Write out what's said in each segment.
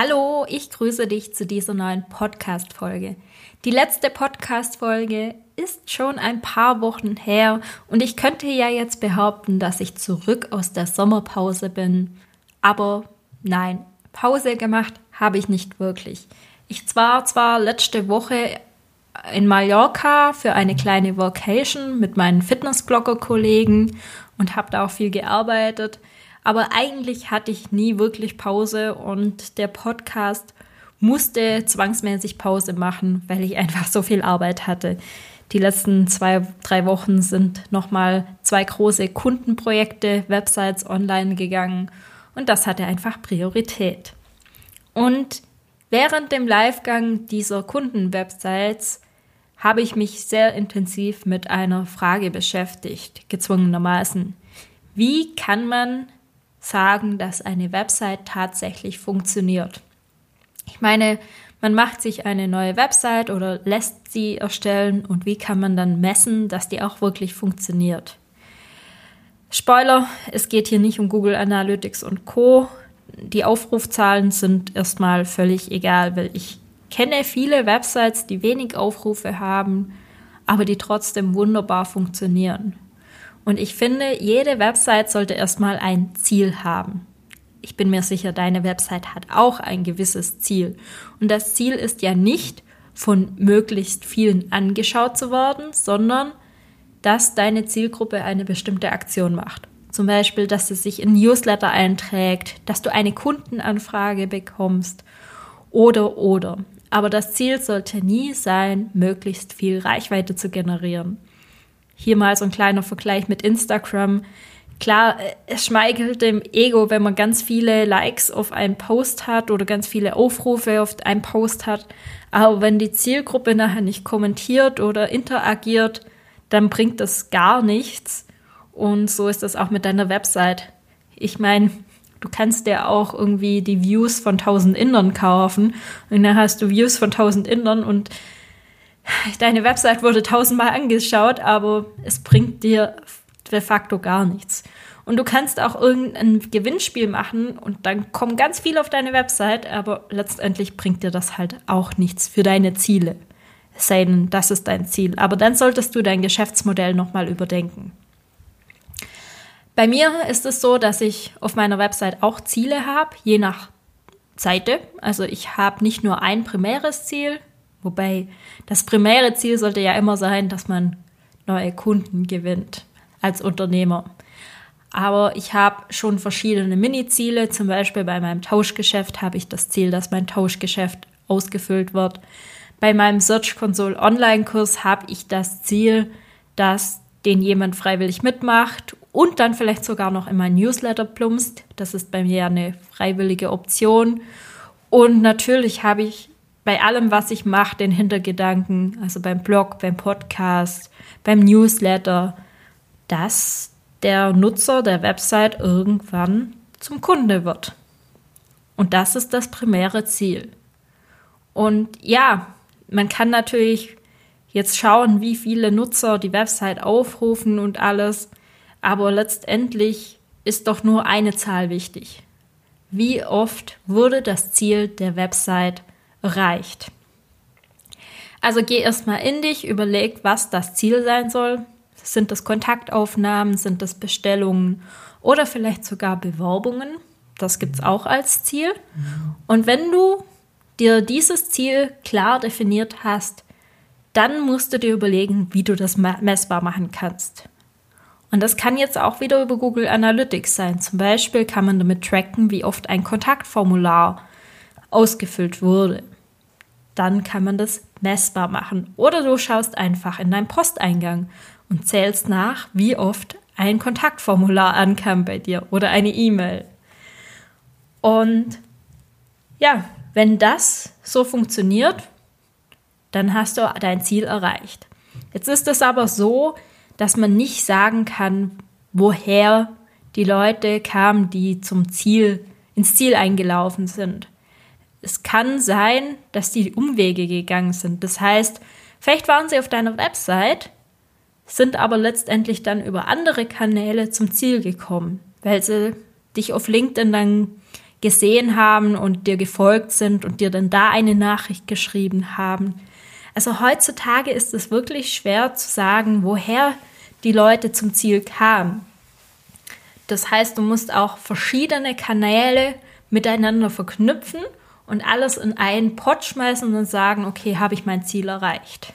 Hallo, ich grüße dich zu dieser neuen Podcast-Folge. Die letzte Podcast-Folge ist schon ein paar Wochen her und ich könnte ja jetzt behaupten, dass ich zurück aus der Sommerpause bin. Aber nein, Pause gemacht habe ich nicht wirklich. Ich war zwar letzte Woche in Mallorca für eine kleine Vacation mit meinen Fitnessblogger-Kollegen und habe da auch viel gearbeitet. Aber eigentlich hatte ich nie wirklich Pause und der Podcast musste zwangsmäßig Pause machen, weil ich einfach so viel Arbeit hatte. Die letzten zwei, drei Wochen sind nochmal zwei große Kundenprojekte, Websites online gegangen und das hatte einfach Priorität. Und während dem Livegang dieser Kundenwebsites habe ich mich sehr intensiv mit einer Frage beschäftigt, gezwungenermaßen. Wie kann man sagen, dass eine Website tatsächlich funktioniert. Ich meine, man macht sich eine neue Website oder lässt sie erstellen und wie kann man dann messen, dass die auch wirklich funktioniert? Spoiler, es geht hier nicht um Google Analytics und Co. Die Aufrufzahlen sind erstmal völlig egal, weil ich kenne viele Websites, die wenig Aufrufe haben, aber die trotzdem wunderbar funktionieren. Und ich finde, jede Website sollte erstmal ein Ziel haben. Ich bin mir sicher, deine Website hat auch ein gewisses Ziel. Und das Ziel ist ja nicht, von möglichst vielen angeschaut zu werden, sondern dass deine Zielgruppe eine bestimmte Aktion macht. Zum Beispiel, dass sie sich in Newsletter einträgt, dass du eine Kundenanfrage bekommst oder oder. Aber das Ziel sollte nie sein, möglichst viel Reichweite zu generieren. Hier mal so ein kleiner Vergleich mit Instagram. Klar, äh, es schmeichelt dem Ego, wenn man ganz viele Likes auf einen Post hat oder ganz viele Aufrufe auf einen Post hat. Aber wenn die Zielgruppe nachher nicht kommentiert oder interagiert, dann bringt das gar nichts. Und so ist das auch mit deiner Website. Ich meine, du kannst dir auch irgendwie die Views von 1000 Indern kaufen und dann hast du Views von 1000 Indern und deine Website wurde tausendmal angeschaut, aber es bringt dir de facto gar nichts. Und du kannst auch irgendein Gewinnspiel machen und dann kommen ganz viele auf deine Website, aber letztendlich bringt dir das halt auch nichts für deine Ziele. Sei denn, das ist dein Ziel. Aber dann solltest du dein Geschäftsmodell nochmal überdenken. Bei mir ist es so, dass ich auf meiner Website auch Ziele habe, je nach Seite. Also ich habe nicht nur ein primäres Ziel, Wobei das primäre Ziel sollte ja immer sein, dass man neue Kunden gewinnt als Unternehmer. Aber ich habe schon verschiedene Mini-Ziele. Zum Beispiel bei meinem Tauschgeschäft habe ich das Ziel, dass mein Tauschgeschäft ausgefüllt wird. Bei meinem Search Console Online-Kurs habe ich das Ziel, dass den jemand freiwillig mitmacht und dann vielleicht sogar noch in mein Newsletter plumpst. Das ist bei mir eine freiwillige Option. Und natürlich habe ich bei allem, was ich mache, den Hintergedanken, also beim Blog, beim Podcast, beim Newsletter, dass der Nutzer der Website irgendwann zum Kunde wird. Und das ist das primäre Ziel. Und ja, man kann natürlich jetzt schauen, wie viele Nutzer die Website aufrufen und alles, aber letztendlich ist doch nur eine Zahl wichtig. Wie oft wurde das Ziel der Website reicht. Also geh erstmal in dich, überleg, was das Ziel sein soll. Sind das Kontaktaufnahmen, sind das Bestellungen oder vielleicht sogar Bewerbungen? Das gibt es auch als Ziel. Und wenn du dir dieses Ziel klar definiert hast, dann musst du dir überlegen, wie du das messbar machen kannst. Und das kann jetzt auch wieder über Google Analytics sein. Zum Beispiel kann man damit tracken, wie oft ein Kontaktformular ausgefüllt wurde. Dann kann man das messbar machen. Oder du schaust einfach in deinen Posteingang und zählst nach, wie oft ein Kontaktformular ankam bei dir oder eine E-Mail. Und Ja, wenn das so funktioniert, dann hast du dein Ziel erreicht. Jetzt ist es aber so, dass man nicht sagen kann, woher die Leute kamen, die zum Ziel, ins Ziel eingelaufen sind. Es kann sein, dass die Umwege gegangen sind. Das heißt, vielleicht waren sie auf deiner Website, sind aber letztendlich dann über andere Kanäle zum Ziel gekommen, weil sie dich auf LinkedIn dann gesehen haben und dir gefolgt sind und dir dann da eine Nachricht geschrieben haben. Also heutzutage ist es wirklich schwer zu sagen, woher die Leute zum Ziel kamen. Das heißt, du musst auch verschiedene Kanäle miteinander verknüpfen und alles in einen Pott schmeißen und sagen, okay, habe ich mein Ziel erreicht.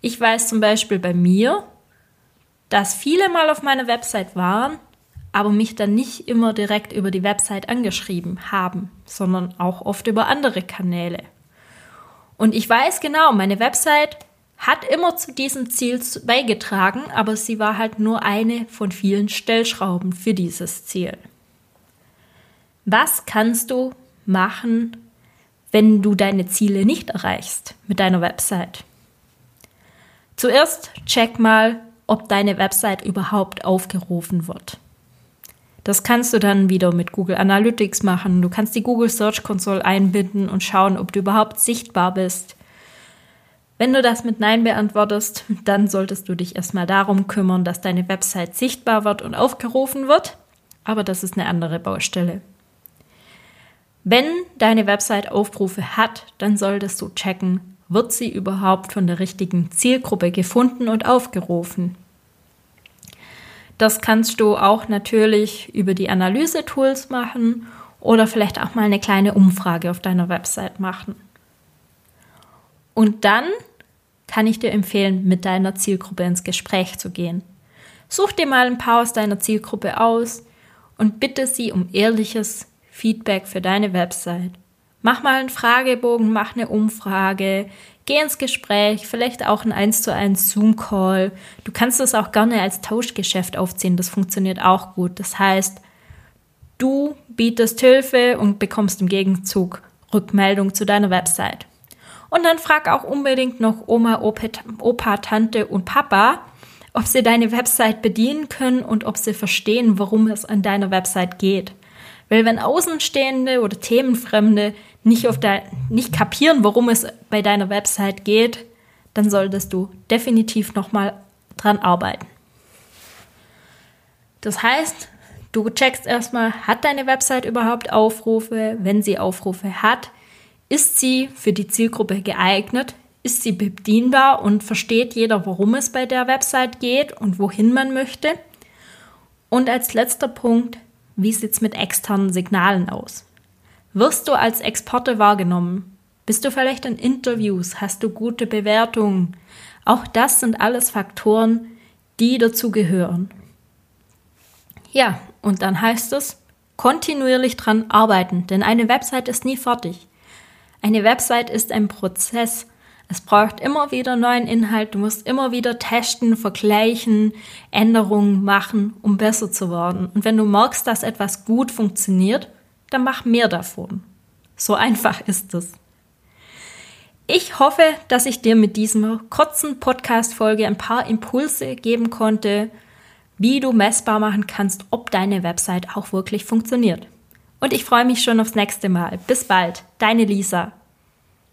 Ich weiß zum Beispiel bei mir, dass viele mal auf meiner Website waren, aber mich dann nicht immer direkt über die Website angeschrieben haben, sondern auch oft über andere Kanäle. Und ich weiß genau, meine Website hat immer zu diesem Ziel beigetragen, aber sie war halt nur eine von vielen Stellschrauben für dieses Ziel. Was kannst du machen, wenn du deine Ziele nicht erreichst mit deiner Website? Zuerst check mal, ob deine Website überhaupt aufgerufen wird. Das kannst du dann wieder mit Google Analytics machen. Du kannst die Google Search Console einbinden und schauen, ob du überhaupt sichtbar bist. Wenn du das mit Nein beantwortest, dann solltest du dich erstmal darum kümmern, dass deine Website sichtbar wird und aufgerufen wird. Aber das ist eine andere Baustelle. Wenn deine Website Aufrufe hat, dann solltest du checken, wird sie überhaupt von der richtigen Zielgruppe gefunden und aufgerufen. Das kannst du auch natürlich über die Analyse-Tools machen oder vielleicht auch mal eine kleine Umfrage auf deiner Website machen. Und dann kann ich dir empfehlen, mit deiner Zielgruppe ins Gespräch zu gehen. Such dir mal ein paar aus deiner Zielgruppe aus und bitte sie um ehrliches Feedback für deine Website. Mach mal einen Fragebogen, mach eine Umfrage, Geh ins Gespräch, vielleicht auch ein 1 zu 1 Zoom-Call. Du kannst das auch gerne als Tauschgeschäft aufziehen, das funktioniert auch gut. Das heißt, du bietest Hilfe und bekommst im Gegenzug Rückmeldung zu deiner Website. Und dann frag auch unbedingt noch Oma, Opa, Tante und Papa, ob sie deine Website bedienen können und ob sie verstehen, worum es an deiner Website geht. Weil wenn Außenstehende oder Themenfremde nicht, auf der, nicht kapieren, worum es bei deiner Website geht, dann solltest du definitiv nochmal dran arbeiten. Das heißt, du checkst erstmal, hat deine Website überhaupt Aufrufe? Wenn sie Aufrufe hat, ist sie für die Zielgruppe geeignet? Ist sie bedienbar und versteht jeder, worum es bei der Website geht und wohin man möchte? Und als letzter Punkt, wie sieht es mit externen Signalen aus? Wirst du als Exporte wahrgenommen? Bist du vielleicht in Interviews? Hast du gute Bewertungen? Auch das sind alles Faktoren, die dazu gehören. Ja, und dann heißt es, kontinuierlich dran arbeiten, denn eine Website ist nie fertig. Eine Website ist ein Prozess. Es braucht immer wieder neuen Inhalt, du musst immer wieder testen, vergleichen, Änderungen machen, um besser zu werden. Und wenn du merkst, dass etwas gut funktioniert, dann mach mehr davon. So einfach ist es. Ich hoffe, dass ich dir mit dieser kurzen Podcast-Folge ein paar Impulse geben konnte, wie du messbar machen kannst, ob deine Website auch wirklich funktioniert. Und ich freue mich schon aufs nächste Mal. Bis bald, deine Lisa.